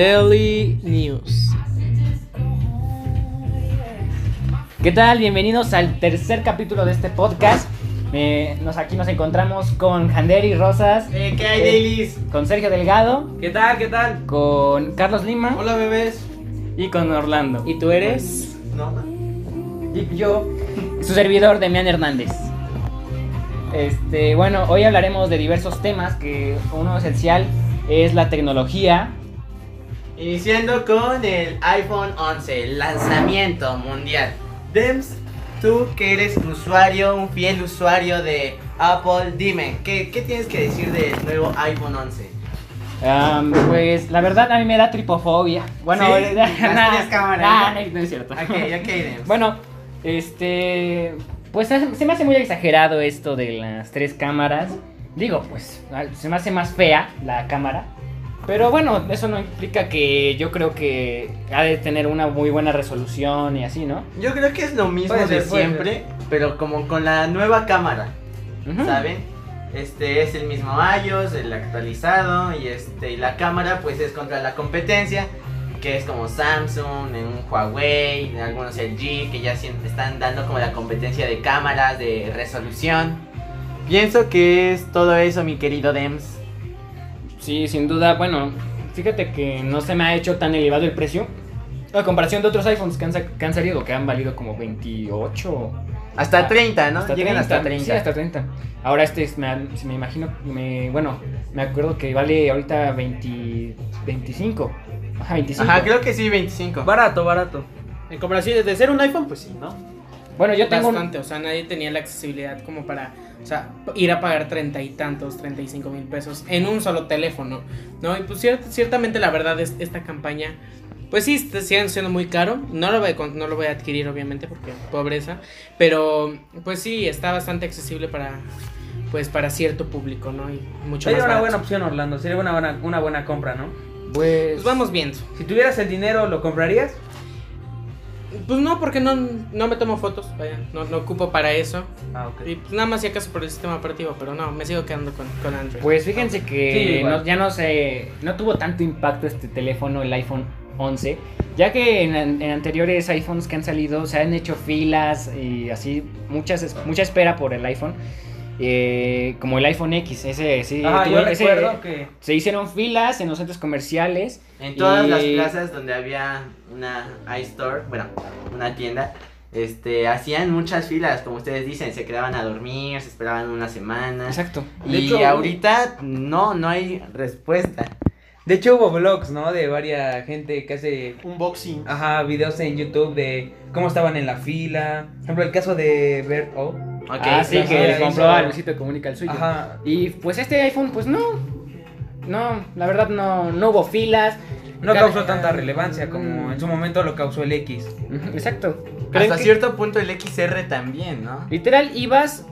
Daily News. ¿Qué tal? Bienvenidos al tercer capítulo de este podcast. Eh, nos, aquí nos encontramos con Handeri Rosas, Eh, ¿Qué hay, Dailies? con Sergio Delgado, ¿Qué tal? ¿Qué tal? con Carlos Lima Hola, bebés. y con Orlando. ¿Y tú eres? No, Y yo, su servidor, Demian Hernández. Este, bueno, hoy hablaremos de diversos temas que uno esencial es la tecnología. Iniciando con el iPhone 11, el lanzamiento mundial. Dems, tú que eres usuario, un fiel usuario de Apple, dime, ¿qué, qué tienes que decir del nuevo iPhone 11? Am, pues la verdad a mí me da tripofobia. Bueno, Sí, cámaras, nah, ¿no? es cierto. Ok, ok, Dems. Bueno, este. Pues se me hace muy exagerado esto de las tres cámaras. Digo, pues se me hace más fea la cámara. Pero bueno, eso no implica que yo creo que ha de tener una muy buena resolución y así, ¿no? Yo creo que es lo mismo de siempre, pero como con la nueva cámara. Ujú. ¿saben? Este es el mismo iOS, el actualizado y este y la cámara pues es contra la competencia que es como Samsung, un Huawei, algunos LG que ya están dando como la competencia de cámaras, de resolución. Pienso que es todo eso, mi querido Dems. Sí, sin duda. Bueno, fíjate que no se me ha hecho tan elevado el precio. A comparación de otros iPhones que han, que han salido, que han valido como 28 Hasta 30, ¿no? Hasta Llegan 30, hasta 30. Sí, hasta 30. Ahora este es, me, me imagino, me, bueno, me acuerdo que vale ahorita 20, 25. Ajá, 25. Ajá, creo que sí, 25. Barato, barato. En comparación de ser un iPhone, pues sí, ¿no? Bueno, yo tengo un- Bastante, o sea, nadie tenía la accesibilidad como para, o sea, ir a pagar treinta y tantos, treinta y cinco mil pesos en un solo teléfono, ¿no? Y pues cier- ciertamente la verdad es esta campaña, pues sí, está- siguen siendo muy caro, no lo voy no lo voy a adquirir obviamente porque pobreza, pero pues sí, está bastante accesible para, pues para cierto público, ¿no? Y mucho Sería más una barato. buena opción, Orlando. Sería una buena, una buena compra, ¿no? pues, Pues vamos viendo. Si tuvieras el dinero, ¿lo comprarías? Pues no, porque no, no me tomo fotos, vaya, no, no ocupo para eso. Ah, ok. Y pues nada más si acaso por el sistema operativo, pero no, me sigo quedando con, con Android. pues fíjense que Sí, igual. no- ya no sé, no tuvo tanto impacto este teléfono, el iPhone 11, ya que en, en anteriores iPhones que han salido se han hecho filas y así, muchas, mucha espera por el iPhone. Eh, como el iPhone X, ese sí. Ah, yo ese- recuerdo que... Se hicieron filas en los centros comerciales. En todas Y- las plazas donde había una iStore, bueno, una tienda, este, hacían muchas filas, como ustedes dicen, se quedaban a dormir, se esperaban una semana. Exacto. Y De hecho- ahorita no, no hay respuesta. De hecho hubo vlogs, ¿no? De varias gente que hace... Unboxing. Ajá, videos en YouTube de cómo estaban en la fila. Por ejemplo, el caso de Bert O. Ok, ah, sí, ajá, que le compró a Luisito Comunica el suyo. Ajá. Y pues este iPhone, pues no. No, la verdad no, no hubo filas. No Cada- causó tanta relevancia como en su momento lo causó el X. Exacto. ¿Creen Hasta que- cierto punto el XR también, ¿no? Literal, ibas.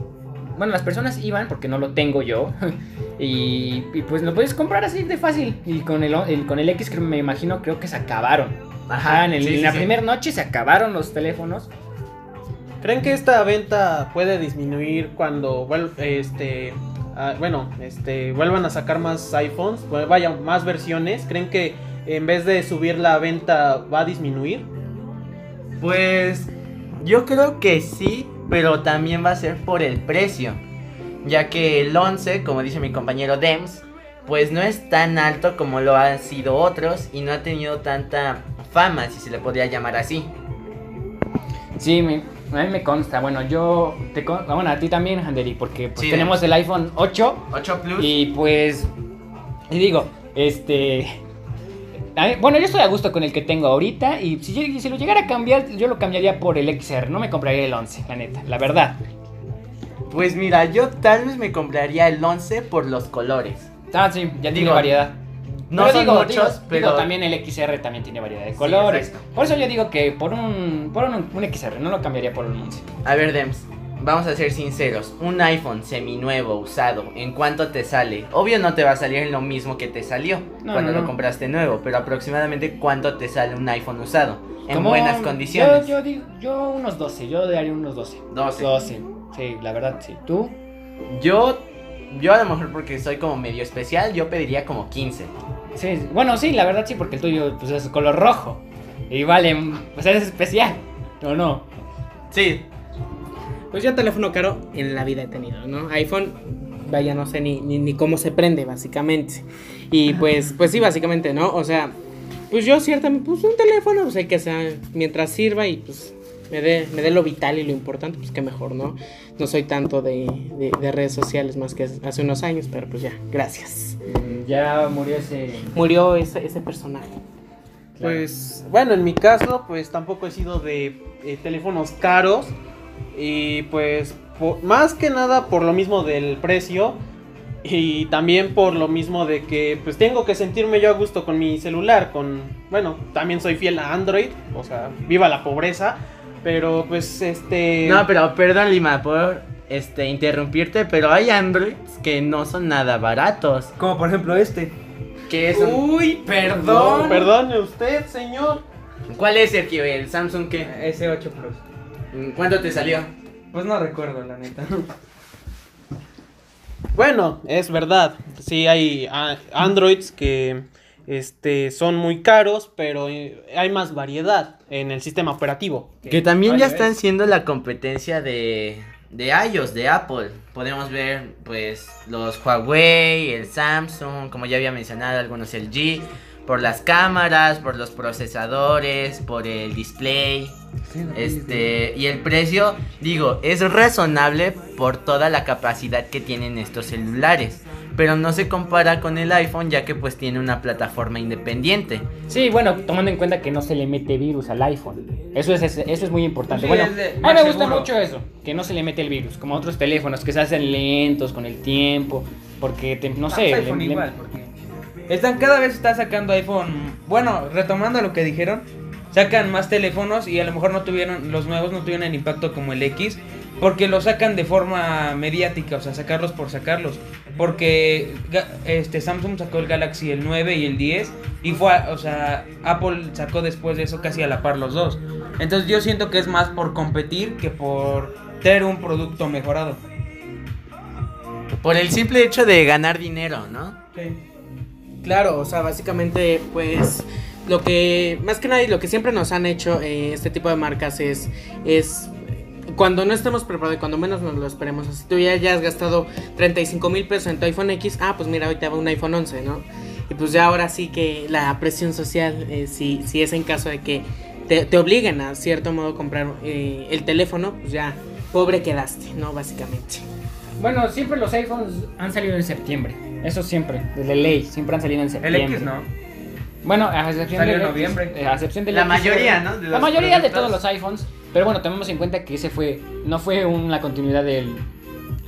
Bueno, las personas iban porque no lo tengo yo. Y, y, pues lo puedes comprar así de fácil. Y con el, el- con el X, que me imagino, creo que se acabaron. Ajá, en, el- sí, en sí, la sí. primera noche se acabaron los teléfonos. ¿Creen que esta venta puede disminuir cuando este ah, bueno, este vuelvan a sacar más iPhones, vaya más versiones? ¿Creen que en vez de subir la venta va a disminuir? Pues yo creo que sí, pero también va a ser por el precio. Ya que el 11, como dice mi compañero Dems, pues no es tan alto como lo han sido otros y no ha tenido tanta fama, si se le podría llamar así. Sí, me- a mí me consta. Bueno, yo. Te con- bueno, a ti también, Handeri, porque pues, Sí, tenemos el iPhone 8. 8 Plus. Y pues. Y digo, este. a mí- bueno, yo estoy a gusto con el que tengo ahorita. Y si, yo- si lo llegara a cambiar, yo lo cambiaría por el XR. No me compraría el 11, la neta, la verdad. Pues mira, yo tal vez me compraría el 11 por los colores. Ah, sí, ya tiene Digo, variedad. No Pero son digo, muchos, digo- pero digo, también el XR también tiene variedad de colores. por eso yo digo que por un, por un, un XR, no lo cambiaría por un 11. A ver, Dems, vamos a ser sinceros. Un iPhone seminuevo, usado, ¿en cuánto te sale? Obvio no te va a salir en lo mismo que te salió No, cuando no, lo compraste nuevo, pero aproximadamente cuánto te sale un iPhone usado en Como- buenas condiciones. Yo, yo, digo- yo unos 12, yo daría unos 12. 12. 12, sí, la verdad, sí. ¿Tú? Yo, yo a lo mejor porque soy como medio especial, yo pediría como 15. Sí, bueno, sí, la verdad sí, porque el tuyo pues, es color rojo. Y vale, pues es especial, ¿o no? Sí, Pues yo teléfono caro en la vida he tenido, ¿no? iPhone, vaya, no sé ni, ni, ni cómo se prende, básicamente. Y pues, pues sí, básicamente, ¿no? O sea, pues yo ciertamente, pues un teléfono, pues hay que sea, mientras sirva y pues me dé, me dé lo vital y lo importante, pues qué mejor, ¿no? No soy tanto de, de, de redes sociales más que hace unos años, pero pues ya, gracias. Mm, Ya murió ese... Murió ese, ese personaje. Pues bueno, en mi caso, pues tampoco he sido de eh, teléfonos caros. Y pues más que nada por lo mismo del precio. Y también por lo mismo de que pues tengo que sentirme yo a gusto con mi celular. Con, bueno, también soy fiel a Android. O sea, viva la pobreza. Pero pues este... No, pero perdón, Lima, por este interrumpirte, pero hay Androids que no son nada baratos. Como por ejemplo este. Que es un- Uy, No, perdón. perdone usted, señor. ¿Cuál es, Sergio? ¿El Samsung qué? S8 Plus. ¿Cuánto te salió? Pues no recuerdo, la neta. Bueno, es verdad. Sí hay ah, Androids que este, son muy caros, pero eh, hay más variedad en el sistema operativo. Que también ya están ¿ves? siendo la competencia de, de iOS, de Apple. Podemos ver, pues, los Huawei, el Samsung, como ya había mencionado, algunos LG, por las cámaras, por los procesadores, por el display. Este, y el precio, digo, es razonable por toda la capacidad que tienen estos celulares. Pero no se compara con el iPhone ya que pues tiene una plataforma independiente. Sí, bueno, tomando en cuenta que no se le mete virus al iPhone. Eso es, eso es muy importante. Sí, bueno, a mí me gusta seguro. mucho eso, que no se le mete el virus, como otros teléfonos que se hacen lentos con el tiempo, porque te- no Ah, sé. pues le- iPhone le- igual, porque están cada vez está sacando iPhone. Bueno, retomando lo que dijeron, sacan más teléfonos y a lo mejor no tuvieron los nuevos no tuvieron el impacto como el X, porque lo sacan de forma mediática, o sea, sacarlos por sacarlos, porque este Samsung sacó el Galaxy el 9 y el 10 y fue, a- o sea, Apple sacó después de eso casi a la par los dos. Entonces yo siento que es más por competir que por tener un producto mejorado. Por el simple hecho de ganar dinero, ¿no? Claro, o sea, básicamente, pues, lo que, más que nada, y lo que siempre nos han hecho eh, este tipo de marcas es, es, cuando no estemos preparados y cuando menos nos lo esperemos, si tú ya, ya has gastado 35 mil pesos en tu iPhone X, ah, pues mira, hoy te va un iPhone 11, ¿no? Y pues ya ahora sí que la presión social, eh, si, si es en caso de que te, te obliguen a cierto modo comprar eh, el teléfono, pues ya, pobre quedaste, ¿no? Básicamente. Bueno, siempre los iPhones han salido en septiembre. Eso siempre, desde ley, siempre han salido en El septiembre. X no. Bueno, a excepción Salió del en X, noviembre. eh, a excepción del La X, mayoría, eh, ¿no? de la mayoría de productos. todos los iPhones. Pero bueno, tomemos en cuenta que ese fue. No fue una continuidad del,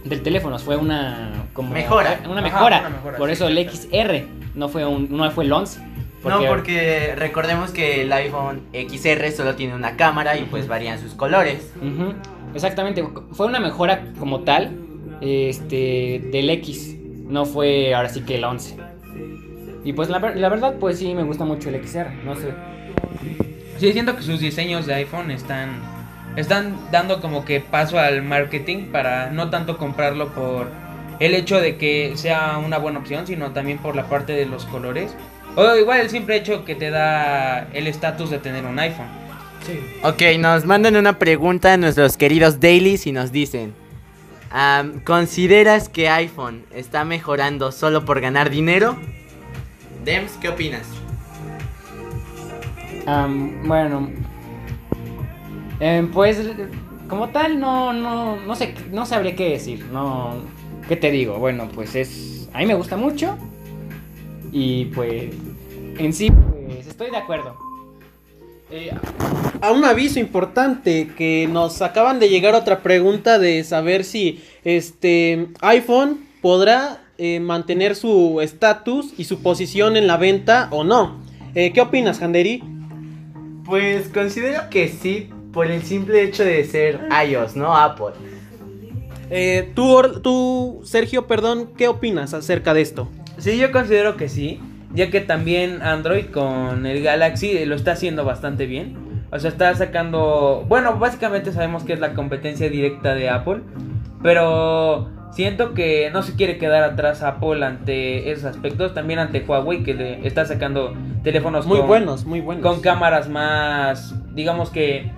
del teléfono, fue una. Como, Mejora. Una Ajá, mejora. una mejora, Por sí, eso el. XR no fue, un, no fue el 11. No, porque recordemos que el iPhone XR solo tiene una cámara y pues varían sus colores. Exactamente, fue una mejora como tal este, del X, no fue ahora sí que el 11. Y pues la, la verdad, pues sí, me gusta mucho el XR, no sé. Sí, siento que sus diseños de iPhone están están dando como que paso al marketing para no tanto comprarlo por el hecho de que sea una buena opción, sino también por la parte de los colores. O igual el simple hecho que te da el estatus de tener un iPhone. Ok, nos mandan una pregunta a nuestros queridos dailies y nos dicen: ¿Consideras que iPhone está mejorando solo por ganar dinero? Dems, ¿qué opinas? Bueno, em, pues como tal no, no, no sé, no sabría qué decir, no, ¿qué te digo? Bueno, pues es, a mí me gusta mucho y pues en sí pues estoy de acuerdo. Eh, a un aviso importante que nos acaban de llegar otra pregunta de saber si este iPhone podrá eh, mantener su estatus y su posición en la venta o no. Eh, ¿Qué opinas, Handeri? Pues considero que sí, por el simple hecho de ser iOS, no Apple. Eh, tú, Sergio, perdón, ¿qué opinas acerca de esto? Sí, yo considero que sí, ya que también Android con el Galaxy lo está haciendo bastante bien. O sea, está sacando, bueno, básicamente sabemos que es la competencia directa de Apple, pero Siento que no se quiere quedar atrás Apple ante esos aspectos, también ante Huawei que le está sacando teléfonos Muy con, buenos, muy buenos. con cámaras más, digamos que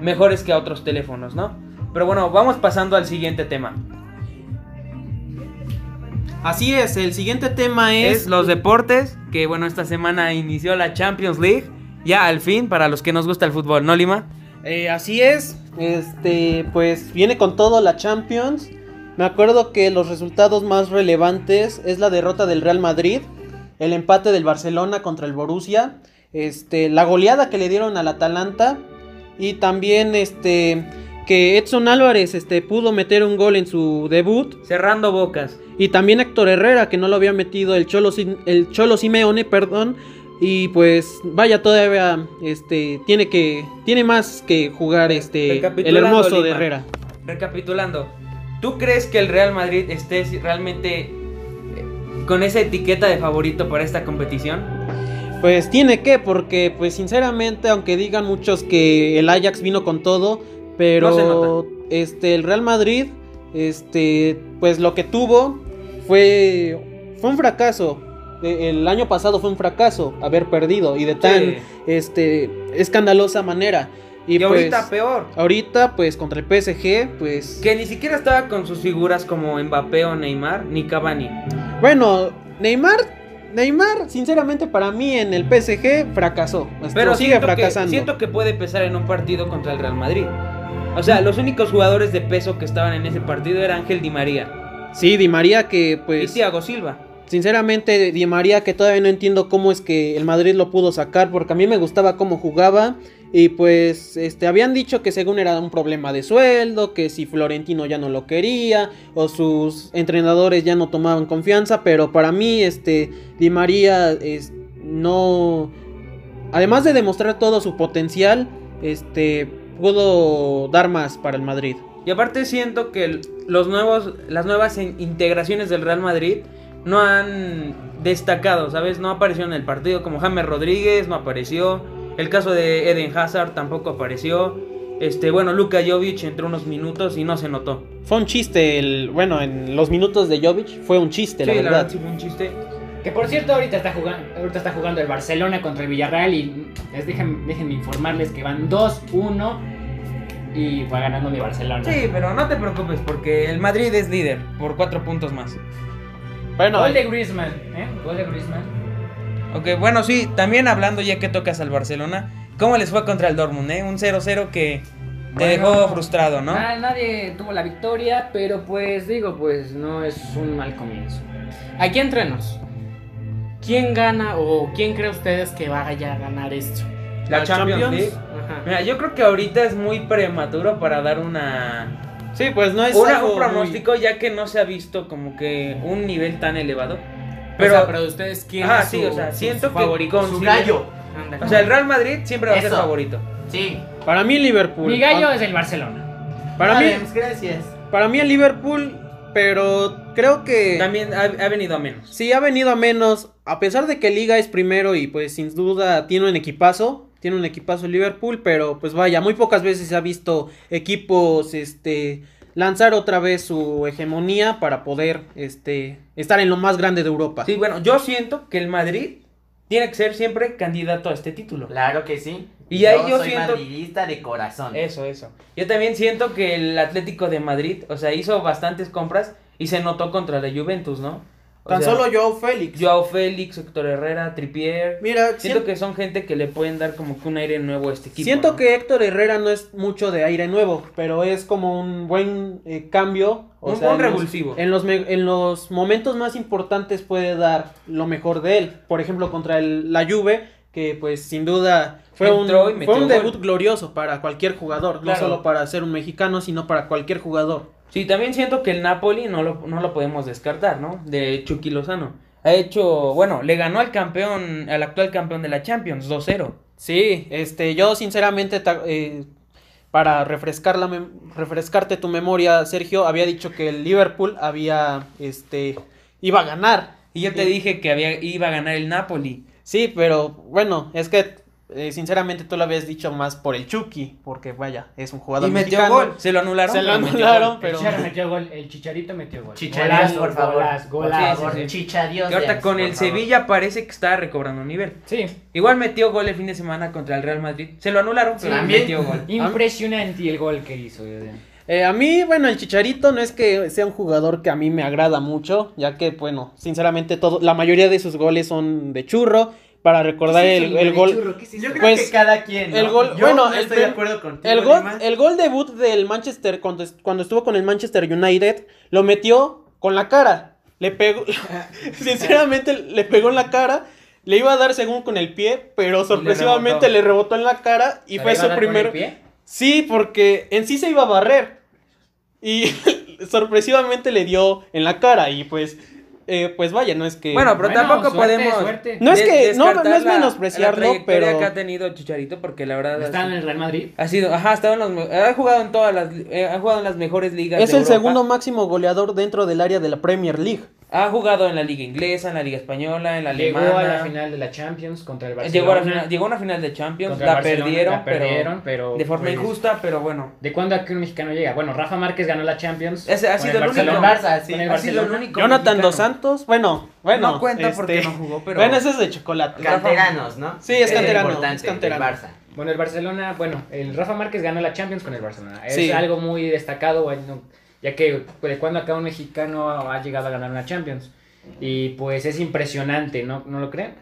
mejores que otros teléfonos, ¿no? Pero bueno, vamos pasando al siguiente tema. Así es, el siguiente tema es... Es los deportes, que bueno, esta semana inició la Champions League, ya al fin, para los que nos gusta el fútbol, ¿no, Lima? Eh, así es, este, pues viene con todo la Champions. Me acuerdo que los resultados más relevantes es la derrota del Real Madrid, el empate del Barcelona contra el Borussia, este, la goleada que le dieron al Atalanta y también este que Edson Álvarez este, pudo meter un gol en su debut Cerrando bocas. y también Héctor Herrera que no lo había metido el Cholo, el Cholo Simeone, perdón. Y pues vaya todavía este tiene que tiene más que jugar este el hermoso de. Herrera. Recapitulando, ¿tú crees que el Real Madrid esté realmente eh, con esa etiqueta de favorito para esta competición? Pues tiene que porque pues sinceramente aunque digan muchos que el Ajax vino con todo, pero No se nota. este el Real Madrid este pues lo que tuvo fue fue un fracaso. E- El año pasado fue un fracaso haber perdido y de tan Sí. este escandalosa manera. Y, Y, pues, ahorita peor. Ahorita, pues contra el PSG, pues. Que ni siquiera estaba con sus figuras como Mbappé o Neymar, ni Cavani. Bueno, Neymar. Neymar, sinceramente, para mí en el PSG fracasó. Pero sigue siento que, fracasando. siento que puede pesar en un partido contra el Real Madrid. O sea, los únicos jugadores de peso que estaban en ese partido era Ángel Di María Sí, Di María, que y pues. Thiago Silva. Sinceramente, Di María, que todavía no entiendo cómo es que el Madrid lo pudo sacar, porque a mí me gustaba cómo jugaba. Y pues, este, habían dicho que según era un problema de sueldo, que si Florentino ya no lo quería, o sus entrenadores ya no tomaban confianza, pero para mí, este, Di María, es, no, además de demostrar todo su potencial, este, pudo dar más para el Madrid. Y aparte siento que los nuevos, las nuevas in- integraciones del Real Madrid no han destacado, ¿sabes? No apareció en el partido como James Rodríguez, no apareció. El caso de Eden Hazard tampoco apareció. Este, bueno, Luka Jovic entró unos minutos y no se notó. Fue un chiste, el, bueno, en los minutos de Jovic fue un chiste, la Sí, verdad. sí fue un chiste. Que por cierto, ahorita está jugando, ahorita está jugando el Barcelona contra el Villarreal y les dejen, déjenme informarles que van 2-1 y va ganando mi Barcelona. Sí, pero no te preocupes porque el Madrid es líder por cuatro puntos más. Bueno, Gol de Griezmann, ¿eh? Gol de Griezmann. Ok, bueno, sí, también hablando ya que tocas al Barcelona, ¿cómo les fue contra el Dortmund, eh? Un 0-0 que te Bueno, dejó frustrado, ¿no? na- nadie tuvo la victoria, pero pues digo, pues no es un mal comienzo. Aquí entrenos. ¿Quién gana o quién cree ustedes que vaya a ganar esto? La Champions League. Ajá. Mira, yo creo que ahorita es muy prematuro para dar una, sí, pues no es una- algo un pronóstico ya que no se ha visto como que un nivel tan elevado. Pero, Pero, o sea, pero de ustedes quién Ajá, es sí, su, o sea, siento su que favorito. con- Su Sí. gallo. O sea, el Real Madrid siempre va a ser Eso. favorito. Sí. Para mí Liverpool. Mi gallo Ah, es el Barcelona. Para mí, gracias. para mí el Liverpool, pero creo que También ha, ha venido a menos. sí ha venido a menos, a pesar de que Liga es primero y pues sin duda tiene un equipazo, tiene un equipazo el Liverpool, pero pues vaya, muy pocas veces se ha visto equipos este lanzar otra vez su hegemonía para poder este estar en lo más grande de Europa. Sí, bueno, yo siento que el Madrid tiene que ser siempre candidato a este título. Claro que sí. Y ahí yo soy siento- madridista de corazón. Eso, eso. Yo también siento que el Atlético de Madrid, o sea, hizo bastantes compras y se notó contra la Juventus, ¿no? O Tan sea, solo Joao Félix. Joao Félix, Héctor Herrera, Tripier. Mira, Siento sien- que son gente que le pueden dar como que un aire nuevo a este equipo. Siento ¿no? que Héctor Herrera no es mucho de aire nuevo, pero es como un buen eh, cambio. o Un sea, buen en los- revulsivo. En los, en los momentos más importantes puede dar lo mejor de él. Por ejemplo, contra el- la Juve, que pues sin duda fue un, Entró fue un gol. debut glorioso para cualquier jugador. Claro. No solo para ser un mexicano, sino para cualquier jugador. Sí, también siento que el Napoli no lo, no lo podemos descartar, ¿no? De Chucky Lozano. Ha hecho, bueno, le ganó al campeón, al actual campeón de la Champions, 2-0. Sí, este, yo sinceramente, eh, para refrescar la refrescarte tu memoria, Sergio, había dicho que el Liverpool había, este, iba a ganar. Y yo te dije que había, iba a ganar el Napoli. Sí, pero bueno, es que eh, sinceramente tú lo habías dicho más por el Chucky, porque vaya, es un jugador Y metió mexicano. gol. Se lo anularon. Se lo pero metió anularon, pero- El Chicharito metió gol, el Chicharito metió gol. Chicha Dios, por favor. Golazo, golazo. Sí, sí, sí. Chicha Dios. Que ahorita con el favor. Sevilla parece que está recobrando nivel. Sí, Igual metió gol el fin de semana contra el Real Madrid. Se lo anularon, pero También. metió gol. impresionante el gol que hizo. Eh, a mí, bueno, el Chicharito no es que sea un jugador que a mí me agrada mucho, ya que, bueno, sinceramente, todo, la mayoría de sus goles son de churro. Para recordar el, el gol, Yo creo Pues, que cada quien. ¿no? el gol- Yo bueno, no el estoy de acuerdo contigo. el gol, Lima. el gol debut del Manchester, cuando, cuando estuvo con el Manchester United, lo metió con la cara. Le pegó, sinceramente, le pegó en la cara. Le iba a dar según con el pie, pero sorpresivamente rebotó. le rebotó en la cara y ¿Se fue su con primer. el pie? Sí, porque en sí se iba a barrer. Y sorpresivamente le dio en la cara. Y pues, eh, pues vaya, no es que. Bueno, pero Bueno, tampoco suerte, podemos. suerte. No es que- no, no es la- menospreciarlo, la trayectoria pero- que ha tenido Chicharito, porque la verdad. Está en sido- el Real Madrid. Ha sido, ajá, ha estado en los, ha jugado en todas las, eh, ha jugado en las mejores ligas. es de el Europa. segundo máximo goleador dentro del área de la Premier League. Ha jugado en la liga inglesa, en la liga española, en la Llegó alemana. a la final de la Champions contra el Barcelona. Llegó a, la final, llegó a una final de Champions, la el perdieron, la perdieron, pero, de forma pues, injusta, pero bueno. ¿De cuándo a que un mexicano llega? Bueno, Rafa Márquez ganó la Champions. Ese ha sido el único. Barça, sí, el ha sido el Barcelona. único. Jonathan mexicano. Dos Santos, bueno, bueno. No cuenta porque este, no jugó, pero. Bueno, ese es de chocolate. Canteranos, ¿no? Sí, es lo canterano, es canterano. del Barça. Bueno, el Barcelona, bueno, el Rafa Márquez ganó la Champions con el Barcelona. Es Sí. algo muy destacado, bueno, ya que pues, de cuando acá un mexicano ha llegado a ganar una Champions. Y pues es impresionante, ¿no, ¿No lo creen?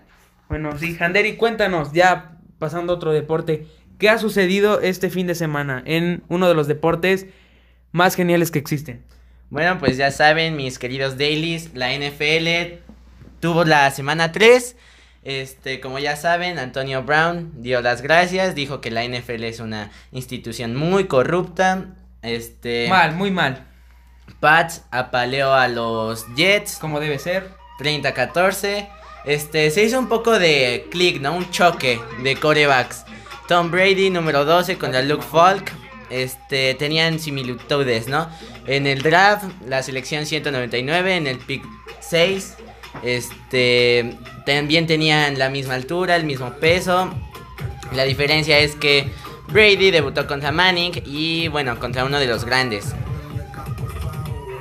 Bueno, sí, Handeri, cuéntanos, ya pasando a otro deporte, ¿qué ha sucedido este fin de semana en uno de los deportes más geniales que existen? Bueno, pues ya saben, mis queridos dailies, la NFL tuvo la semana 3. Este, como ya saben, Antonio Brown dio las gracias, dijo que la NFL es una institución muy corrupta. Este, Mal, muy mal, Pats apaleó a los Jets como debe ser. 30-14. Este, se hizo un poco de click, ¿no? Un choque de corebacks. Tom Brady, número 12, contra Luke Falk. Este, tenían similitudes, ¿no? En el draft, la selección 199, en el pick 6. Este, también tenían la misma altura, el mismo peso. La diferencia es que Brady debutó contra Manning y, bueno, contra uno de los grandes.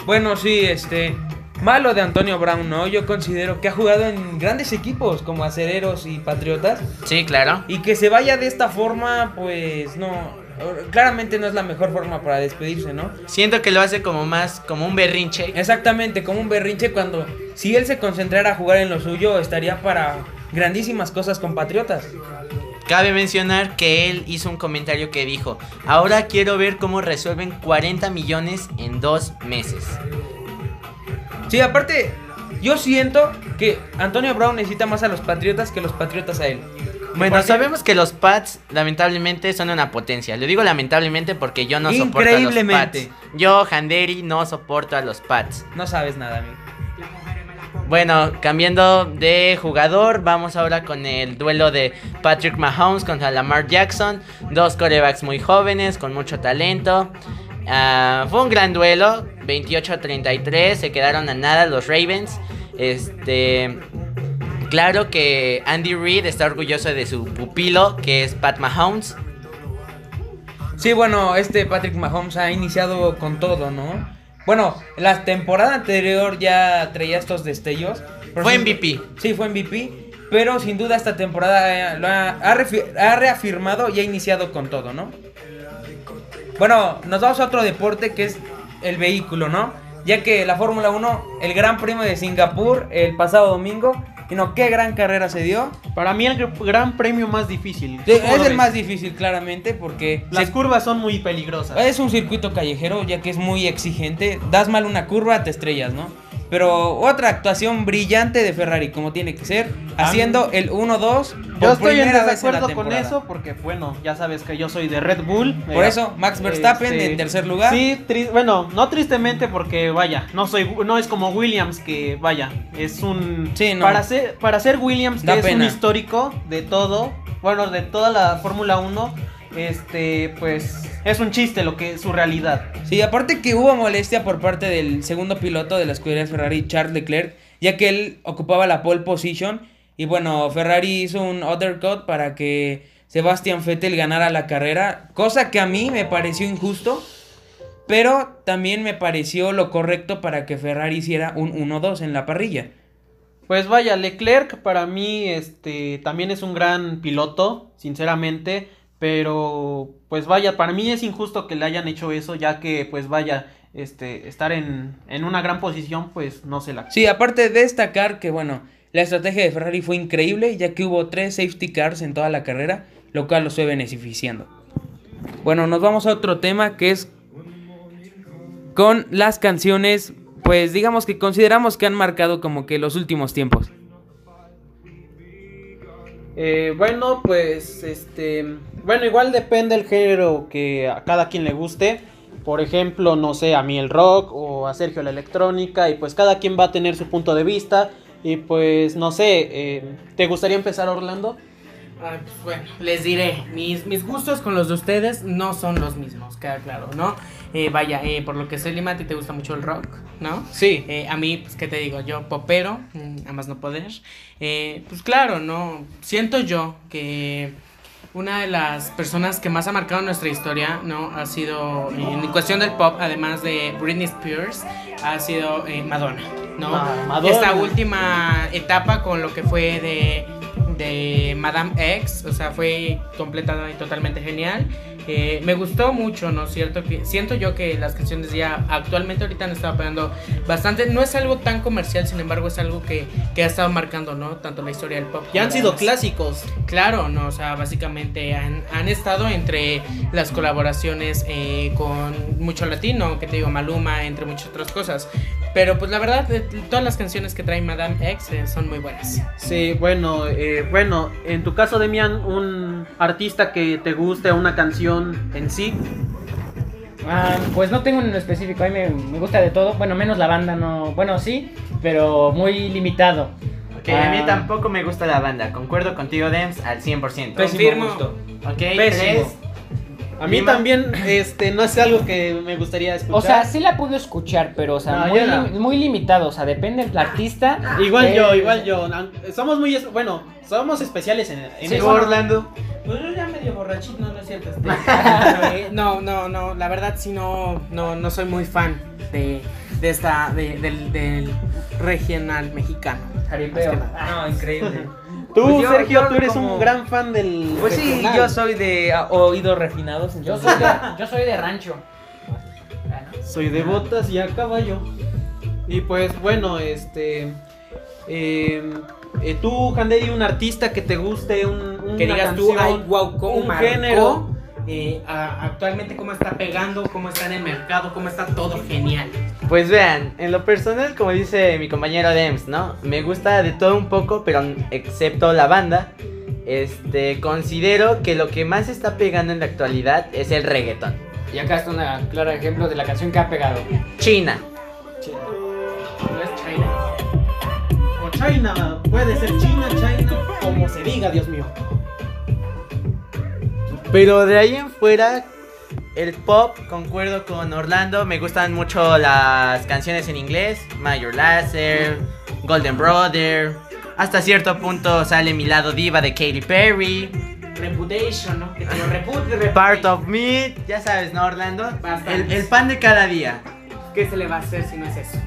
Bueno, sí, este. Malo de Antonio Brown, ¿no? Yo considero que ha jugado en grandes equipos como Acereros y Patriotas. Sí, claro. Y que se vaya de esta forma, pues no. Claramente no es la mejor forma para despedirse, ¿no? Siento que lo hace como más, como un berrinche. Exactamente, como un berrinche cuando si él se concentrara a jugar en lo suyo, estaría para grandísimas cosas con Patriotas. Cabe mencionar que él hizo un comentario que dijo, ahora quiero ver cómo resuelven 40 millones en dos meses. Sí, aparte, yo siento que Antonio Brown necesita más a los Patriotas que los Patriotas a él. Bueno, Porque- sabemos que los Pats lamentablemente son una potencia. Lo digo lamentablemente porque yo no soporto a los Increíblemente. Pats. Yo, Handeri, no soporto a los Pats. No sabes nada, amigo. Bueno, cambiando de jugador, vamos ahora con el duelo de Patrick Mahomes contra Lamar Jackson. Dos corebacks muy jóvenes, con mucho talento. Ah, fue un gran duelo, 28 a 33, se quedaron a nada los Ravens. Este, claro que Andy Reid está orgulloso de su pupilo, que es Pat Mahomes. Sí, bueno, este Patrick Mahomes ha iniciado con todo, ¿no? Bueno, la temporada anterior ya traía estos destellos. Fue sin- MVP. Sí, fue MVP. Pero sin duda esta temporada eh, lo ha, ha reafirmado y ha iniciado con todo, ¿no? Bueno, nos vamos a otro deporte que es el vehículo, ¿no? Ya que la Fórmula 1, el Gran Premio de Singapur el pasado domingo, y no, qué gran carrera se dio. Para mí el gr- gran premio más difícil. Sí, ¿Cómo es el más difícil, claramente, porque Las se- curvas son muy peligrosas. es un circuito callejero, ya que es muy exigente. Das mal una curva, te estrellas, ¿no? Pero otra actuación brillante de Ferrari, como tiene que ser, haciendo el 1-2. Yo estoy en desacuerdo con temporada. eso porque, bueno, ya sabes que yo soy de Red Bull. Por Eh, eso, Max Verstappen este, en tercer lugar. Sí, bueno, no tristemente porque, vaya, no soy no es como Williams que, vaya, es un... Sí, no. Para ser, para ser Williams, que Da es un histórico de todo, bueno, de toda la Fórmula 1, este, pues, es un chiste lo que es su realidad. Sí, aparte que hubo molestia por parte del segundo piloto de la escudería Ferrari, Charles Leclerc, ya que él ocupaba la pole position Y bueno, Ferrari hizo un undercut para que Sebastian Vettel ganara la carrera, cosa que a mí me pareció injusto, pero también me pareció lo correcto para que Ferrari hiciera un 1-2 en la parrilla. Pues vaya, Leclerc para mí este también es un gran piloto, sinceramente, pero pues vaya, para mí es injusto que le hayan hecho eso, ya que pues vaya, este estar en, en una gran posición pues no se la. Sí, aparte de destacar que bueno, la estrategia de Ferrari fue increíble, ya que hubo tres safety cars en toda la carrera, lo cual los fue beneficiando. Bueno, nos vamos a otro tema que es con las canciones, pues digamos que consideramos que han marcado como que los últimos tiempos. Eh, bueno, pues este, bueno, igual depende el género que a cada quien le guste. Por ejemplo, no sé, a mí el rock o a Sergio la electrónica y pues cada quien va a tener su punto de vista y pues no sé, eh, ¿te gustaría empezar Orlando? Ah, pues bueno, les diré, mis, mis gustos con los de ustedes no son los mismos, queda claro, ¿no? Eh, vaya, eh, por lo que sé, Lima, a ti te gusta mucho el rock, ¿no? Sí. Eh, a mí, pues, ¿qué te digo? Yo, popero, mm, a más no poder. Eh, pues claro, ¿no? Siento yo que una de las personas que más ha marcado nuestra historia, ¿no? Ha sido, en cuestión del pop, además de Britney Spears, ha sido eh, Madonna, ¿no? Ma- Madonna. Esta última etapa con lo que fue de, de Madame X, o sea, fue completada y totalmente genial. Me gustó mucho, ¿no es cierto? Que siento yo que las canciones ya actualmente ahorita han estado pegando bastante. No es algo tan comercial, sin embargo, es algo que, que ha estado marcando, ¿no? Tanto la historia del pop. Ya han sido las- clásicos. Claro, no, o sea, básicamente han, han estado entre las colaboraciones eh, con mucho latino, que te digo, Maluma, entre muchas otras cosas. Pero pues la verdad, eh, todas las canciones que trae Madame X eh, son muy buenas. Sí, bueno, eh, bueno, en tu caso, Demian, un artista que te guste una canción en sí. Ah, pues no tengo en específico, a mí me, me gusta de todo. Bueno, menos la banda, no. Bueno, sí, pero muy limitado. Ok, a mí Ah. tampoco me gusta la banda. Concuerdo contigo, Dems, al 100%. Pésimo Confirmo. gusto. Ok, Pésimo. tres. A mí también, este, no es algo que me gustaría escuchar. O sea, sí la pude escuchar, pero o sea, No, muy, no. lim- muy limitado. O sea, depende del artista. Igual Eh, yo, igual yo. Somos muy, es- bueno, somos especiales en, en Sí, eso. ¿Tú, Orlando? Pues yo ya medio borrachito, no, no es cierto. este. Eh, no, no, no, la verdad sí no, no, no soy muy fan de, de esta, de- del, del regional mexicano. Jaripeo. No, increíble. Tú, Pues yo- Sergio, yo tú eres como- un gran fan del. Pues sí, regional. yo soy de ah, oídos refinados. Yo soy de, yo soy de rancho. Soy de botas y a caballo. Y pues bueno, este. eh, eh, tú, Handedi, un artista que te guste, un, una que digas tú, canción, ay, wow, un marcó, género. Eh, a- actualmente cómo está pegando, cómo está en el mercado, cómo está todo genial. Pues vean, en lo personal, como dice mi compañero Dems, ¿no? Me gusta de todo un poco, pero excepto la banda. Este, considero que lo que más está pegando en la actualidad es el reggaeton. Y acá está un claro ejemplo de la canción que ha pegado. China. No es China. O China, puede ser China, China, como se diga, Dios mío. Pero de ahí en fuera, el pop, concuerdo con Orlando, me gustan mucho las canciones en inglés, Major Lazer, Golden Brother, hasta cierto punto sale mi lado diva de Katy Perry, Reputation, ¿no? Que te lo repute, repute. Part of Me, ya sabes, ¿no, Orlando? El, el pan de cada día. ¿Qué se le va a hacer si no es eso?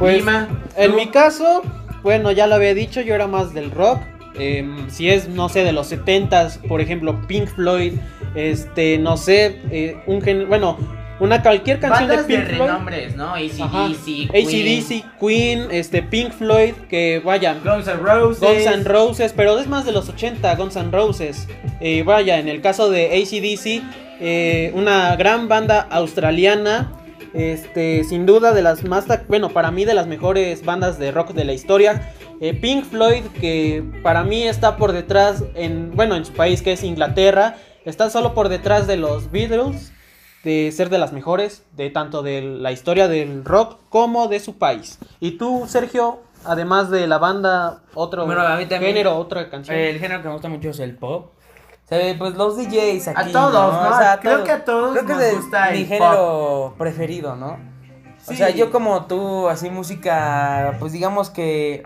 Pues, Lima, En mi caso, bueno, ya lo había dicho, yo era más del rock. Em, si es, no sé, de los 70s, por ejemplo, Pink Floyd, este, no sé, eh, un gen- bueno, una cualquier canción bandas de de, Pink Floyd. renombres, ¿no? ACDC, ACDC, Queen, este, Pink Floyd, que vaya, Guns N' Roses, Guns N' Roses, pero es más de los 80, Guns N' Roses. Eh, vaya, en el caso de ACDC, eh, una gran banda australiana, este, sin duda de las más, bueno, para mí de las mejores bandas de rock de la historia. Eh, Pink Floyd, que para mí está por detrás, en, bueno, en su país que es Inglaterra, está solo por detrás de los Beatles, de ser de las mejores, de tanto de la historia del rock como de su país. Y tú, Sergio, además de la banda, otro Bueno, a mí también. género, otra canción. El género que me gusta mucho es el pop. O sea, pues los DJs aquí. A todos, ¿no? O sea, Creo que a todos Creo que nos es gusta mi el género preferido, ¿no? O sea, yo como tú, así música, pues digamos que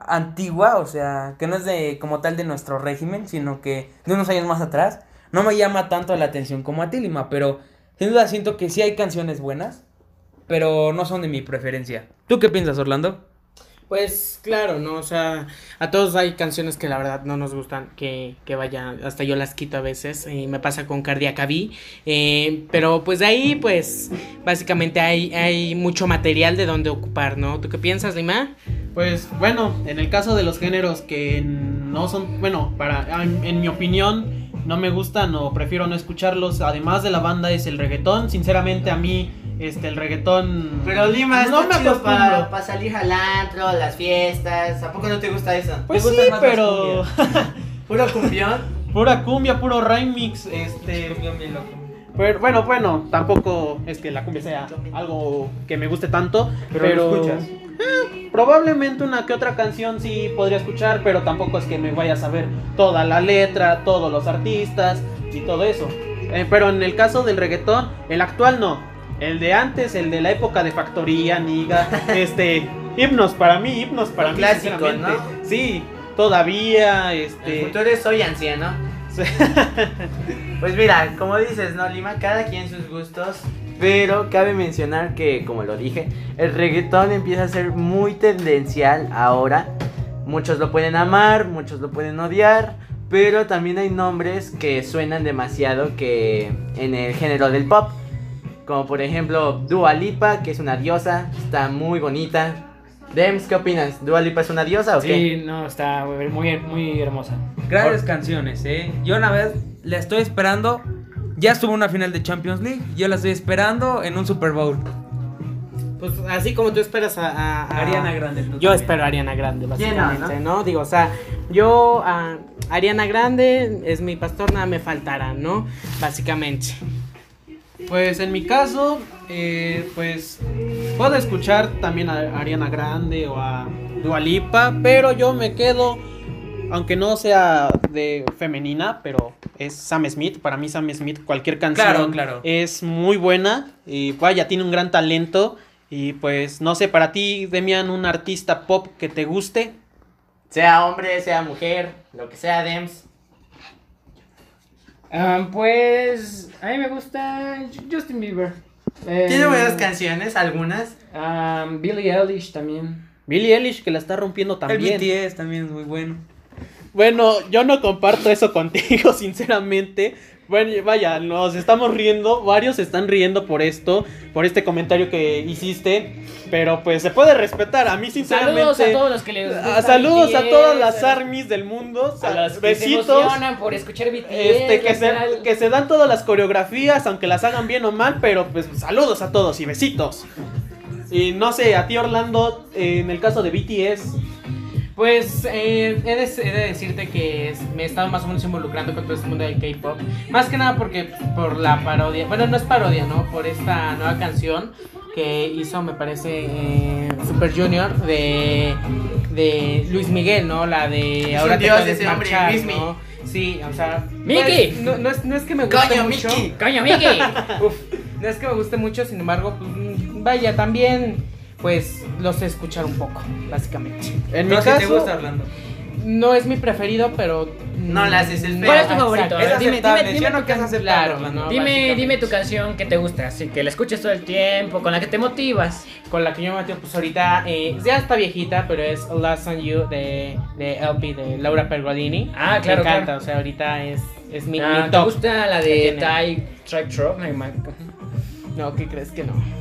antigua, o sea, que no es de como tal de nuestro régimen, sino que de unos años más atrás, no me llama tanto la atención como a ti, Lima, pero sin duda siento que sí hay canciones buenas, pero no son de mi preferencia. ¿Tú qué piensas, Orlando? Pues claro, ¿no? O sea, a todos hay canciones que la verdad no nos gustan, que, que vaya, hasta yo las quito a veces, y me pasa con Cardiaca V, eh, pero pues de ahí, pues, básicamente hay, hay mucho material de donde ocupar, ¿no? ¿Tú qué piensas, Lima? Pues bueno, en el caso de los géneros que no son, bueno, para en, en mi opinión no me gustan o prefiero no escucharlos, además de la banda es el reggaetón, sinceramente a mí este el reggaetón Pero Lima No está me chido para, salir al antro, las fiestas. ¿A poco no te gusta eso? Pues ¿Te sí, más pero Puro cumbión. pura cumbia, puro remix, este pero, bueno, bueno, tampoco es que la cumbia sea algo que me guste tanto, Pero pero, lo escuchas. eh, probablemente una que otra canción sí podría escuchar, pero tampoco es que me vaya a saber toda la letra, todos los artistas y todo eso. Eh, pero en el caso del reggaetón, el actual no. El de antes, el de la época de Factoría, Niga, este, himnos para mí, himnos para Los mí, sinceramente. ¿no? Sí, todavía, El este, futuro es hoy anciano. Pues mira, como dices, ¿no, Lima? Cada quien sus gustos. Pero cabe mencionar que, como lo dije, el reggaetón empieza a ser muy tendencial ahora. Muchos lo pueden amar, muchos lo pueden odiar. Pero también hay nombres que suenan demasiado que en el género del pop. Como por ejemplo Dua Lipa, que es una diosa, está muy bonita. Dems, ¿qué opinas? ¿Dua Lipa es una diosa o qué? Sí, no, está muy, muy, hermosa. Grandes canciones, ¿eh? Yo una vez la estoy esperando. Ya estuvo en una final de Champions League. Yo la estoy esperando en un Super Bowl. Pues así como tú esperas a... a- a- Ariana Grande. tú Yo también. espero a Ariana Grande, ¿Quién no, básicamente, ¿no? Digo, o sea, yo a Ariana Grande es mi pastor, nada me faltará, ¿no? Básicamente. Pues en mi caso, eh, pues puedo escuchar también a Ariana Grande o a Dua Lipa, pero yo me quedo, aunque no sea de femenina, pero es Sam Smith. Para mí Sam Smith, cualquier canción Claro, claro. es muy buena y vaya, tiene un gran talento. Y pues no sé, para ti, Demian, un artista pop que te guste. Sea hombre, sea mujer, lo que sea, Dems. Ah, pues a mí me gusta Justin Bieber. Eh, Tiene buenas canciones, algunas. ah, Billie Eilish también. Billie Eilish, que la está rompiendo El también. BTS también es muy bueno. Bueno, yo no comparto eso contigo, sinceramente. Bueno, vaya, nos estamos riendo, varios se están riendo por esto, por este comentario que hiciste, pero pues se puede respetar. A mí, sinceramente. Saludos a todos los que les gusta saludos a todas las a- armies del mundo. a que se besitos. emocionan por escuchar BTS. Este, que, se, que se dan todas las coreografías, aunque las hagan bien o mal, pero pues saludos a todos y besitos. Y no sé, a ti Orlando, en el caso de BTS, Pues eh, he, de, he de decirte que es- me he estado más o menos involucrando con todo este mundo del K-pop. Más que nada porque por la parodia, bueno, no es parodia, ¿no? Por esta nueva canción que hizo, me parece, eh, Super Junior de, de Luis Miguel, ¿no? La de Ahora te dios ese hombre. ¿no? Sí, o sea, ¡Miki! pues, no, no es, no es que me guste Coño, mucho. Miki. Coño, Miki. Uf, no es que me guste mucho, sin embargo, pues, mm, vaya, también, pues, los sé escuchar un poco, básicamente. en mi si te caso, gusta Orlando. No es mi preferido, pero. No le haces el ¿Cuál es tu favorito? Es Dime, dime, ¿sí dime o no can- claro. Dime, tu canción que te gusta, así que la escuches todo el tiempo, con la que te motivas. Con la que yo me metí, pues ahorita. eh, ya está viejita, pero es Lost on You de, de LP de Laura Pergolini. Ah, claro, Me encanta, claro. o sea, ahorita es, es mi, Ah, mi ¿Te top. gusta la de. Ty Track ma- No, ¿qué crees que no?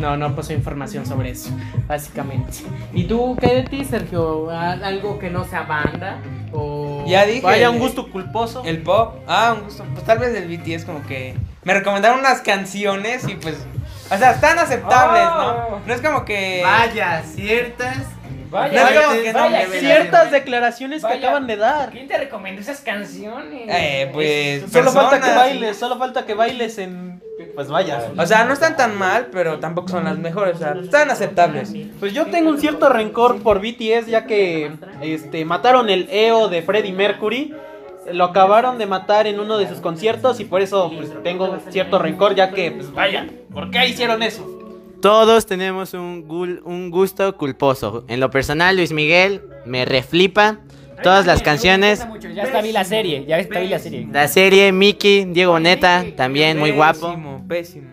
No, no pasó información sobre eso, básicamente. ¿Y tú qué de ti, Sergio? ¿Al- ¿Algo que no sea banda? O... Ya dije. vaya el- un gusto culposo. El pop. Ah, un gusto. Pues tal vez el BTS como que me recomendaron unas canciones y pues... O sea, están aceptables, Oh. ¿no? No es como que... Vaya, ciertas. Vaya, No, vaya, como que no, vaya, me ¿quién- Ciertas declaraciones Vaya. que acaban de dar. ¿Quién te recomendó esas canciones? Eh, pues... Solo falta que bailes, solo falta que bailes en... Pues vaya. O sea, no están tan mal, pero tampoco son las mejores. O sea, están aceptables. Pues yo tengo un cierto rencor por BTS ya que este mataron el EO de Freddie Mercury. Lo acabaron de matar en uno de sus conciertos y por eso pues tengo cierto rencor ya que pues vaya, ¿por qué hicieron eso? Todos tenemos un, gul- un gusto culposo. En lo personal, Luis Miguel me reflipa. Todas las canciones. Ya está vi la serie, ya está vi la serie. La serie, Mickey, Diego Boneta, también muy guapo. Pésimo, pésimo.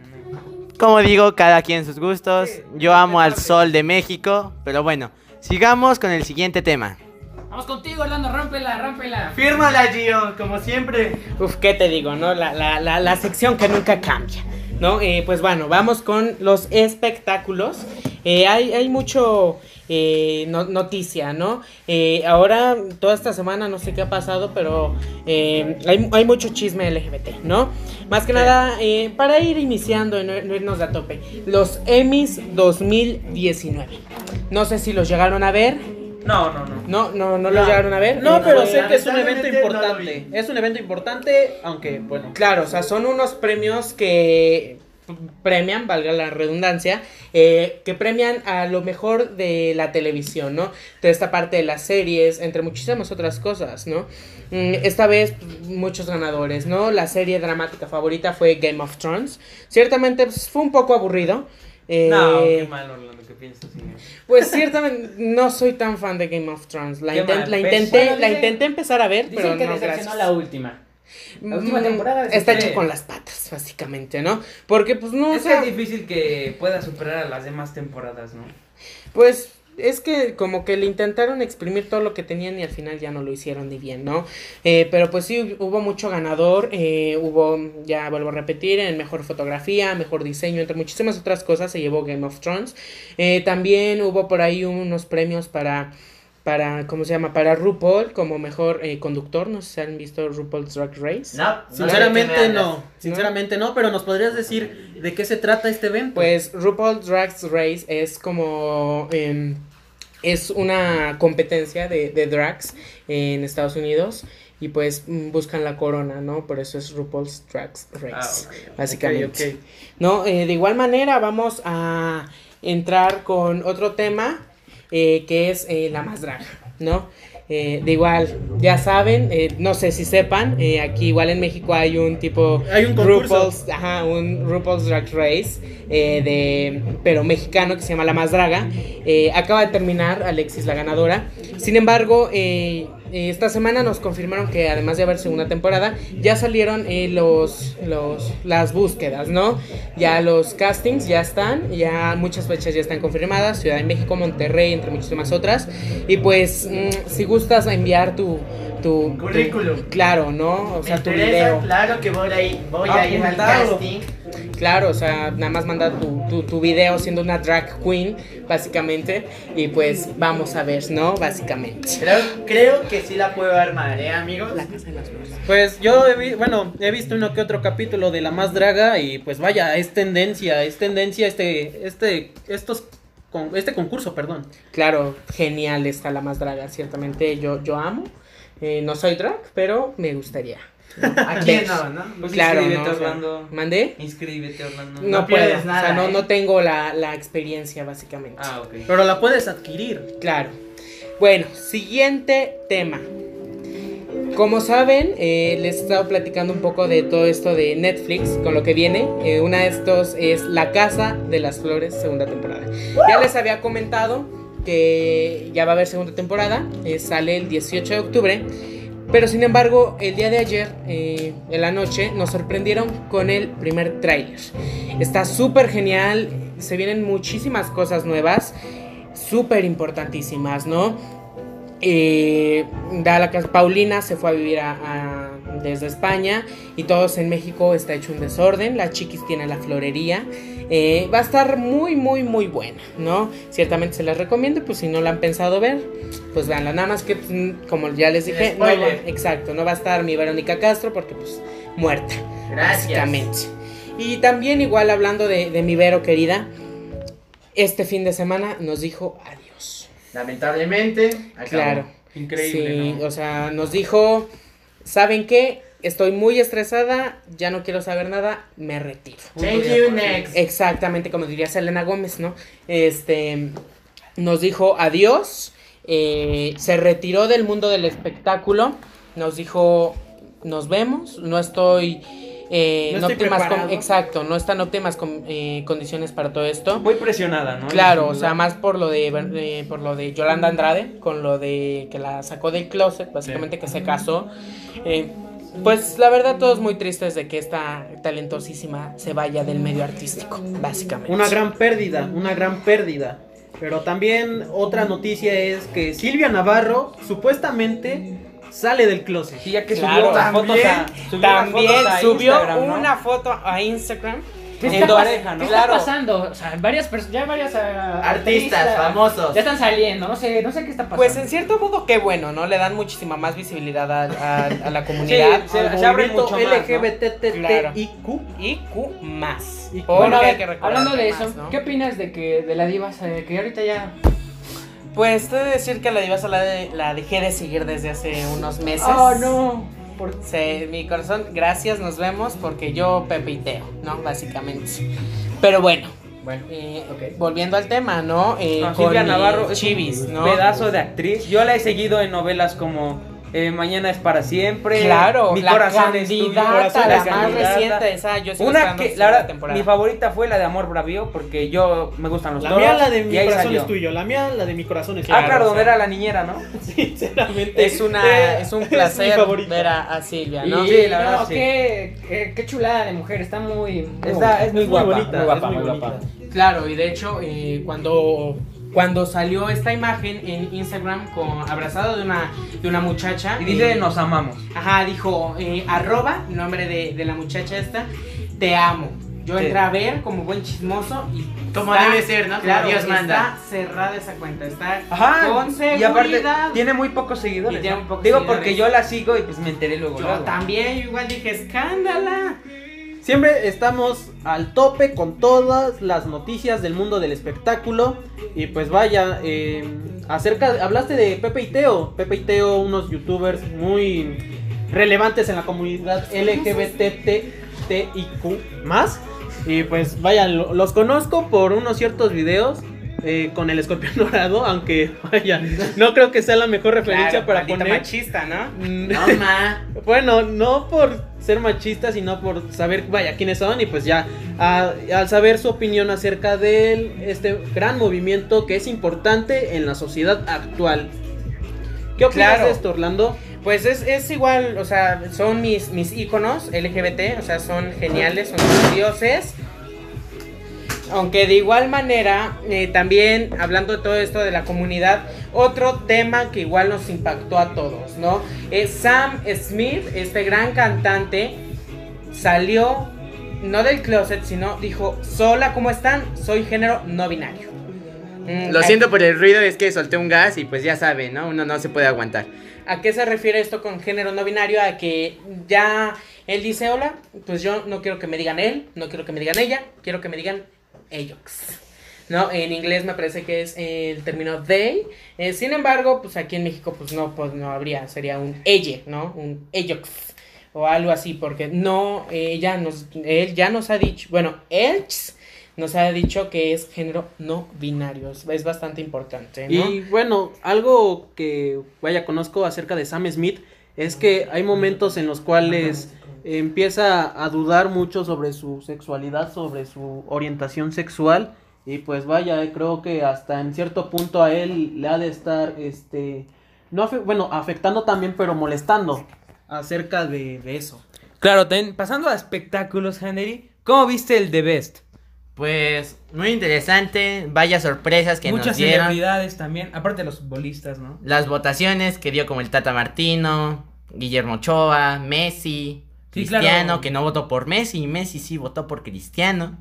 Como digo, cada quien sus gustos. Yo amo al sol de México. Pero bueno, sigamos con el siguiente tema. Vamos contigo, Orlando, rómpela, rómpela. Fírmala, Gio, como siempre. Uf, ¿qué te digo, no? La, la, la, la sección que nunca cambia, ¿no? Eh, pues bueno, vamos con los espectáculos. Eh, hay, hay mucho eh, no- noticia, ¿no? Eh, ahora, toda esta semana, no sé qué ha pasado, pero hay, hay mucho chisme LGBT, ¿no? Más que nada, eh, para ir iniciando y no, no irnos de a tope, los Emmys 2019. No sé si los llegaron a ver. No, no, no. No, no, no los llegaron a ver. No, Eh, pero sé que es un evento lo importante. Es un evento importante, aunque bueno. Claro, o sea, son unos premios que premian, valga la redundancia, eh, que premian a lo mejor de la televisión, ¿no? De esta parte de las series, entre muchísimas otras cosas, ¿no? Mm, Esta vez pues, muchos ganadores, ¿no? La serie dramática favorita fue Game of Thrones. Ciertamente pues, fue un poco aburrido. eh, No, qué mal, Orlando, ¿qué piensas? Pues ciertamente no soy tan fan de Game of Thrones. La, Qué inten- mal, la intenté, Bueno, la dicen- intenté empezar a ver, pero que no gracias. la última. La última Mm, temporada está sí. hecha con las patas, básicamente, ¿no? Porque, pues, no, o Es que es difícil que pueda superar a las demás temporadas, ¿no? pues, es que como que le intentaron exprimir todo lo que tenían y al final ya no lo hicieron ni bien, ¿no? Eh, pero pues sí, hubo mucho ganador, eh, hubo, ya vuelvo a repetir, en mejor fotografía, mejor diseño, entre muchísimas otras cosas se llevó Game of Thrones. Eh, también hubo por ahí unos premios para... Para, ¿cómo se llama? Para RuPaul como mejor eh, conductor. No sé si han visto RuPaul's Drag Race. No, Sinceramente no. no, sinceramente no, pero nos podrías decir de qué se trata este evento. Pues RuPaul's Drag Race es como... em, es una competencia de, de drags en Estados Unidos y pues buscan la corona, ¿no? Por eso es RuPaul's Drag Race, Ah, básicamente. Ok, ok. No, Eh, de igual manera vamos a entrar con otro tema eh, que es eh, la más draga, ¿no? Eh, de igual, ya saben, eh, no sé si sepan, eh, aquí igual en México hay un tipo Hay un concurso. RuPaul's, ajá, un RuPaul's Drag Race, eh, de, pero mexicano que se llama La Más Draga. Acaba de terminar Alexis la ganadora. Sin embargo, eh, esta semana nos confirmaron que además de haber segunda temporada, ya salieron eh, los, los, las búsquedas, ¿no? Ya los castings ya están, ya muchas fechas ya están confirmadas, Ciudad de México, Monterrey, entre muchísimas otras. Y pues, mm, si gustas enviar tu... Tu, tu- Currículum. claro, ¿no? O Me sea, tu interesa, video. claro que voy a ir, voy a ir al casting. Claro, o sea, nada más manda tu, tu, tu video siendo una drag queen, básicamente. Y pues vamos a ver, ¿no? Básicamente. Creo, creo que sí la puedo armar, ¿eh, amigos? La casa de las flores. Pues yo he vi- bueno, he visto uno que otro capítulo de La Más Draga y pues vaya, es tendencia, es tendencia este este estos con, este concurso, perdón. Claro, genial está la más draga, ciertamente yo, yo amo. Eh, no soy drag, pero me gustaría. ¿A quién no, no? Pues claro, inscríbete, ¿no? O sea, Orlando. ¿Mandé? Inscríbete, Orlando. No, No puedo, pierdes o sea, nada, no, ¿eh? no tengo la, la experiencia, básicamente. Ah, ok. Pero la puedes adquirir. Claro. Bueno, siguiente tema. Como saben, eh, les he estado platicando un poco de todo esto de Netflix, con lo que viene. Eh, una de estos es La Casa de las Flores, segunda temporada. Ya les había comentado que ya va a haber segunda temporada, eh, sale el 18 de octubre. Pero sin embargo, el día de ayer, eh, en la noche, nos sorprendieron con el primer tráiler. Está súper genial, se vienen muchísimas cosas nuevas, súper importantísimas, ¿no? Eh, da la casa, Paulina se fue a vivir a- desde España y todos en México está hecho un desorden. La chiquis tiene la florería. Eh, va a estar muy, muy, muy buena, ¿no? Ciertamente se las recomiendo, pues si no la han pensado ver, pues veanla. Nada más que, pues, como ya les dije, no va- exacto, no va a estar mi Verónica Castro porque, pues, muerta. Gracias. Básicamente. Y también, igual hablando de, de mi Vero querida, este fin de semana nos dijo adiós. Lamentablemente, acabó. Claro. Increíble, Sí, ¿no? o sea, nos dijo, ¿saben qué? Estoy muy estresada, ya no quiero saber nada, me retiro. Thank you, next. Exactamente, como diría Selena Gómez, ¿no? Este, nos dijo adiós, eh, se retiró del mundo del espectáculo, nos dijo, nos vemos, no estoy eh, No en estoy óptimas con- exacto, no está en óptimas con- eh, condiciones para todo esto. Muy presionada, ¿no? Claro, o sea, más por lo de, eh, por lo de Yolanda Andrade, con lo de que la sacó del closet, básicamente que se casó. Pues la verdad todos muy tristes de que esta talentosísima se vaya del medio artístico, básicamente. Una gran pérdida, una gran pérdida. Pero también otra noticia es que Silvia Navarro supuestamente sale del closet. Sí, ya que Claro, subió fotos a, subió También fotos a subió Instagram, ¿no? una foto a Instagram. ¿Qué en está, pareja, ¿no? ¿Qué Claro. está pasando? O sea, varias personas, ya varias ah, Artistas famosos. Ya están saliendo, no sé, no sé qué está pasando. Pues en cierto modo qué bueno, ¿no? Le dan muchísima más visibilidad a, a- a la Sí, comunidad. se, Al se abre mucho más, ¿no? LGBTTIQ. Y Q más. Y Q. Porque Bueno, hablando de eso. ¿qué opinas de que de la diva se- que ahorita ya Pues te he de decir que la divasa la, de- la dejé de seguir desde hace unos meses. Oh, no. Se- mi corazón, gracias, nos vemos porque yo Pepe y Teo, ¿no? Básicamente. Pero bueno, Bueno, eh, volviendo al tema, ¿no? Eh, No, Silvia mi Navarro es Chivis, un ¿no? pedazo de actriz. Yo la he seguido en novelas como eh, Mañana es para siempre. Claro, Mi la corazón es tuyo, candidata, corazón la es más reciente, esa yo sigo Una que, la verdad, temporada. mi favorita fue la de Amor Bravío, porque yo me gustan los La toros. mía, la de mi corazón salió. es tuyo. La mía, la de mi corazón es Ah, tuyo. claro, o donde sea. era la niñera, ¿no? Sinceramente. Es una eh, es un mi placer ver a, a Silvia, Y, ¿no? Sí, la no, verdad, sí. Qué, qué, qué chulada de mujer, está muy. muy Está, es muy Es muy guapa. bonita, muy guapa, es muy guapa. Claro, y de hecho, eh, cuando, cuando salió esta imagen en Instagram con abrazado de una, de una muchacha. Y dice, eh, nos amamos. Ajá, dijo, eh, arroba, nombre de, de la muchacha esta, te amo. Yo Sí. entré a ver como buen chismoso y Como está- debe ser, ¿no? Como Claro, Dios manda. Está cerrada esa cuenta, está Ajá. con seguridad. y aparte, tiene muy pocos seguidores. Y tiene ¿no? muy pocos Digo, seguidores. porque yo la sigo y pues me enteré luego. Yo luego. también, yo igual dije, escándala. Siempre estamos al tope con todas las noticias del mundo del espectáculo. Y pues vaya, eh, acerca, hablaste de Pepe y Teo. Pepe y Teo, unos youtubers muy relevantes en la comunidad LGBTTIQ más. Y pues vaya, lo- los conozco por unos ciertos videos. eh, con el escorpión dorado, aunque vaya, no creo que sea la mejor referencia Claro, para poner. machista, ¿no? Mm, No, ma. bueno, no por ser machista, sino por saber, vaya, quiénes son y pues ya, a- al saber su opinión acerca de este gran movimiento que es importante en la sociedad actual. ¿Qué opinas Claro. de esto, Orlando? Pues es, es igual, o sea, son mis, mis íconos LGBT, o sea, son geniales, son mis dioses. Aunque de igual manera, eh, también hablando de todo esto de la comunidad, otro tema que igual nos impactó a todos, ¿no? Es Sam Smith, este gran cantante, salió no del closet, sino dijo, sola, ¿cómo están? Soy género no binario. Mm, Lo ¿a- siento por el ruido, es que solté un gas y pues ya saben, ¿no? Uno no se puede aguantar. ¿A qué se refiere esto con género no binario? A que ya él dice, hola, pues yo no quiero que me digan él, no quiero que me digan ella, quiero que me digan ellos. ¿No? En inglés me parece que es el término they. Eh, sin embargo, pues aquí en México pues no, pues no habría, sería un ella, ¿no? Un ellos. O algo así, porque no, ella nos, él ya nos ha dicho, bueno, nos ha dicho que es género no binario. Es, es bastante importante, ¿no? Y bueno, algo que vaya conozco acerca de Sam Smith es que hay momentos en los cuales empieza a dudar mucho sobre su sexualidad, sobre su orientación sexual y pues vaya, creo que hasta en cierto punto a él le ha de estar este no afe- bueno, afectando también, pero molestando acerca de, de eso. Claro, también, pasando a espectáculos, Henry, ¿cómo viste el The Best? Pues muy interesante, vaya sorpresas que Muchas nos dieron. celebridades también, aparte de los futbolistas, ¿no? Las votaciones que dio como el Tata Martino, Guillermo Ochoa, Messi, Sí, Cristiano, claro. que no votó por Messi, y Messi sí votó por Cristiano.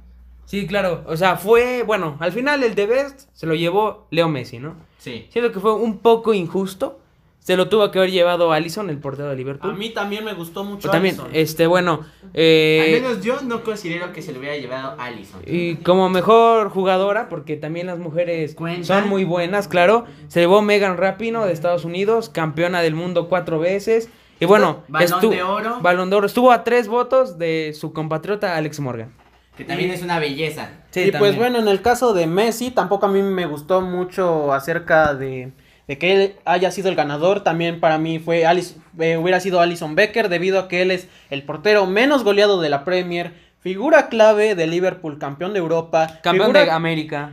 Sí, claro, o sea, fue, bueno, al final el The Best se lo llevó Leo Messi, ¿no? Sí. Siento que fue un poco injusto, se lo tuvo que haber llevado Allison, el portero de Liverpool. A mí también me gustó mucho Pero también, este, bueno, eh, Al menos yo no considero que se lo hubiera llevado Allison. Y como mejor jugadora, porque también las mujeres Cuentan. son muy buenas, claro. Se llevó Megan Rapino de Estados Unidos, campeona del mundo cuatro veces. Y bueno, Balón de oro. Balón de oro. Estuvo a tres votos de su compatriota Alex Morgan. Que también es una belleza. Sí, y pues bueno, en el caso de Messi, tampoco a mí me gustó mucho acerca de, de que él haya sido el ganador. También para mí fue Alice- eh, hubiera sido Alison Becker debido a que él es el portero menos goleado de la Premier, figura clave de Liverpool, campeón de Europa, Campeón figura, de América.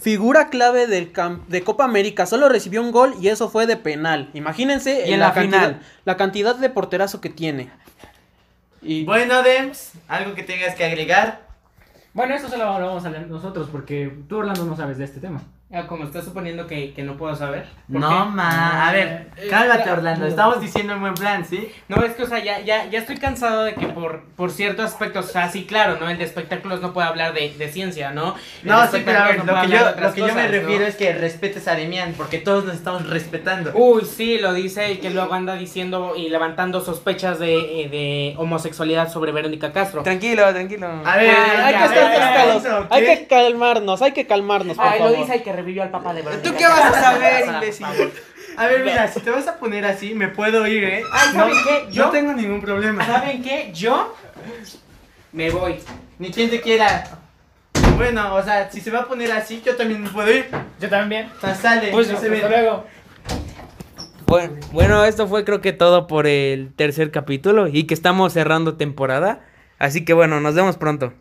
figura clave del cam- de Copa América, solo recibió un gol y eso fue de penal. Imagínense Y en la cantidad, final. la cantidad de porterazo que tiene. Y Bueno, Dems, algo que tengas que agregar. Bueno, eso solo lo vamos a hablar nosotros porque tú, Orlando, no sabes de este tema. Ah, como estás suponiendo que, que no puedo saber. ¿por No, qué? ma. A ver, Eh, cálmate, eh, Orlando. Estamos diciendo un buen plan, ¿sí? No, es que, o sea, ya, ya, ya estoy cansado de que por, por ciertos aspectos, o sea, sí, claro, ¿no? El de espectáculos no puede hablar de, de ciencia, ¿no? El No, sí, pero a ver, no lo que yo, lo que yo me refiero es que respetes a Demian, porque todos nos estamos respetando. Uy, sí, lo dice y que luego anda diciendo y levantando sospechas de, eh, de homosexualidad sobre Verónica Castro. Tranquilo, tranquilo. A ver, Ah, hay, ya, que estar ya, hay que calmarnos, hay que calmarnos, por Ay, lo dice y que revivió al papá de Verónica. ¿Tú qué vas a saber, imbécil? A ver, mira, si te vas a poner así, me puedo ir, ¿eh? Ay, ¿saben qué? Yo- No tengo ningún problema. ¿Saben qué? Yo me voy. Ni quien te quiera. Bueno, o sea, si se va a poner así, yo también me puedo ir. Yo también. O sea, sale. Pues, no se ve. Hasta luego. Bueno, bueno, esto fue creo que todo por el tercer capítulo y que estamos cerrando temporada. Así que bueno, nos vemos pronto.